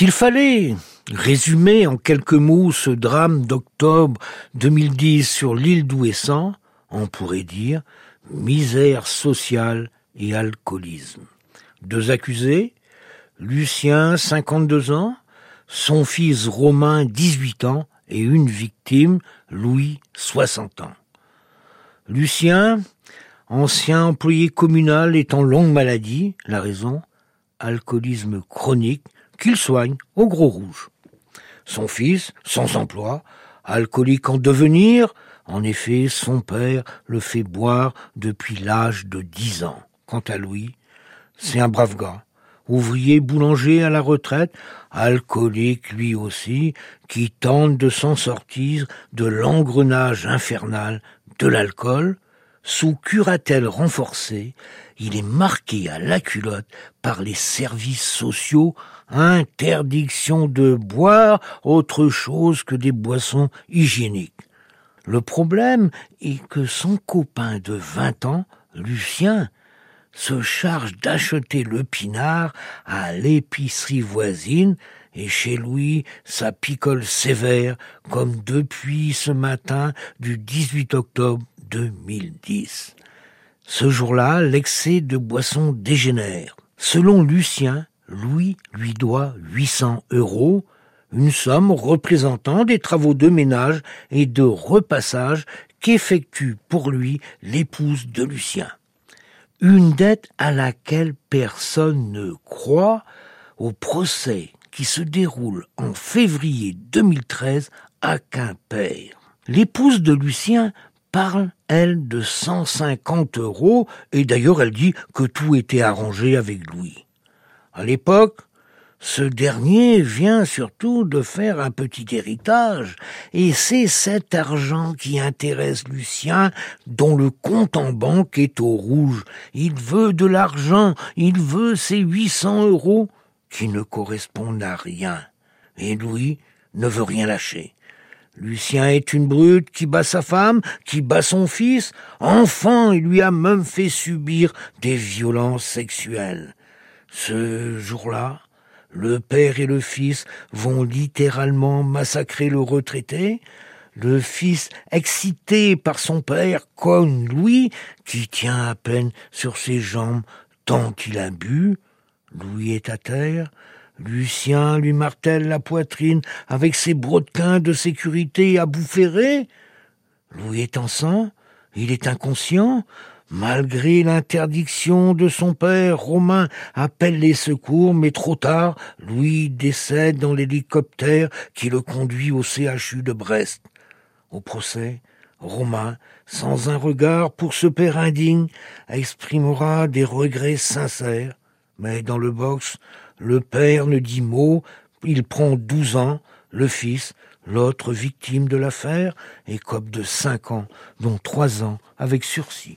S'il fallait résumer en quelques mots ce drame d'octobre 2010 sur l'île d'Ouessant, on pourrait dire misère sociale et alcoolisme. Deux accusés, Lucien, 52 ans, son fils Romain, 18 ans, et une victime, Louis, 60 ans. Lucien, ancien employé communal, est en longue maladie, la raison, alcoolisme chronique, qu'il soigne au gros rouge. Son fils, sans emploi, alcoolique en devenir, en effet, son père le fait boire depuis l'âge de dix ans. Quant à Louis, c'est un brave gars, ouvrier boulanger à la retraite, alcoolique lui aussi, qui tente de s'en sortir de l'engrenage infernal de l'alcool, sous curatelle renforcée, il est marqué à la culotte par les services sociaux interdiction de boire autre chose que des boissons hygiéniques. Le problème est que son copain de vingt ans, Lucien, se charge d'acheter le pinard à l'épicerie voisine et chez lui ça picole sévère comme depuis ce matin du 18 octobre 2010. Ce jour-là, l'excès de boisson dégénère. Selon Lucien, Louis lui doit 800 euros, une somme représentant des travaux de ménage et de repassage qu'effectue pour lui l'épouse de Lucien une dette à laquelle personne ne croit au procès qui se déroule en février 2013 à Quimper. L'épouse de Lucien parle, elle, de 150 euros, et d'ailleurs elle dit que tout était arrangé avec Louis. À l'époque, ce dernier vient surtout de faire un petit héritage, et c'est cet argent qui intéresse Lucien, dont le compte en banque est au rouge. Il veut de l'argent, il veut ses 800 euros, qui ne correspondent à rien. Et Louis ne veut rien lâcher. Lucien est une brute qui bat sa femme, qui bat son fils. Enfant, il lui a même fait subir des violences sexuelles. Ce jour-là, le père et le fils vont littéralement massacrer le retraité. Le fils, excité par son père, cogne Louis, qui tient à peine sur ses jambes tant qu'il a bu. Louis est à terre. Lucien lui martèle la poitrine avec ses brodequins de sécurité à bout ferré. Louis est en sang. Il est inconscient. Malgré l'interdiction de son père, Romain appelle les secours, mais trop tard, Louis décède dans l'hélicoptère qui le conduit au CHU de Brest. Au procès, Romain, sans un regard pour ce père indigne, exprimera des regrets sincères. Mais dans le box, le père ne dit mot, il prend douze ans, le fils, l'autre victime de l'affaire, écope de cinq ans, dont trois ans avec sursis.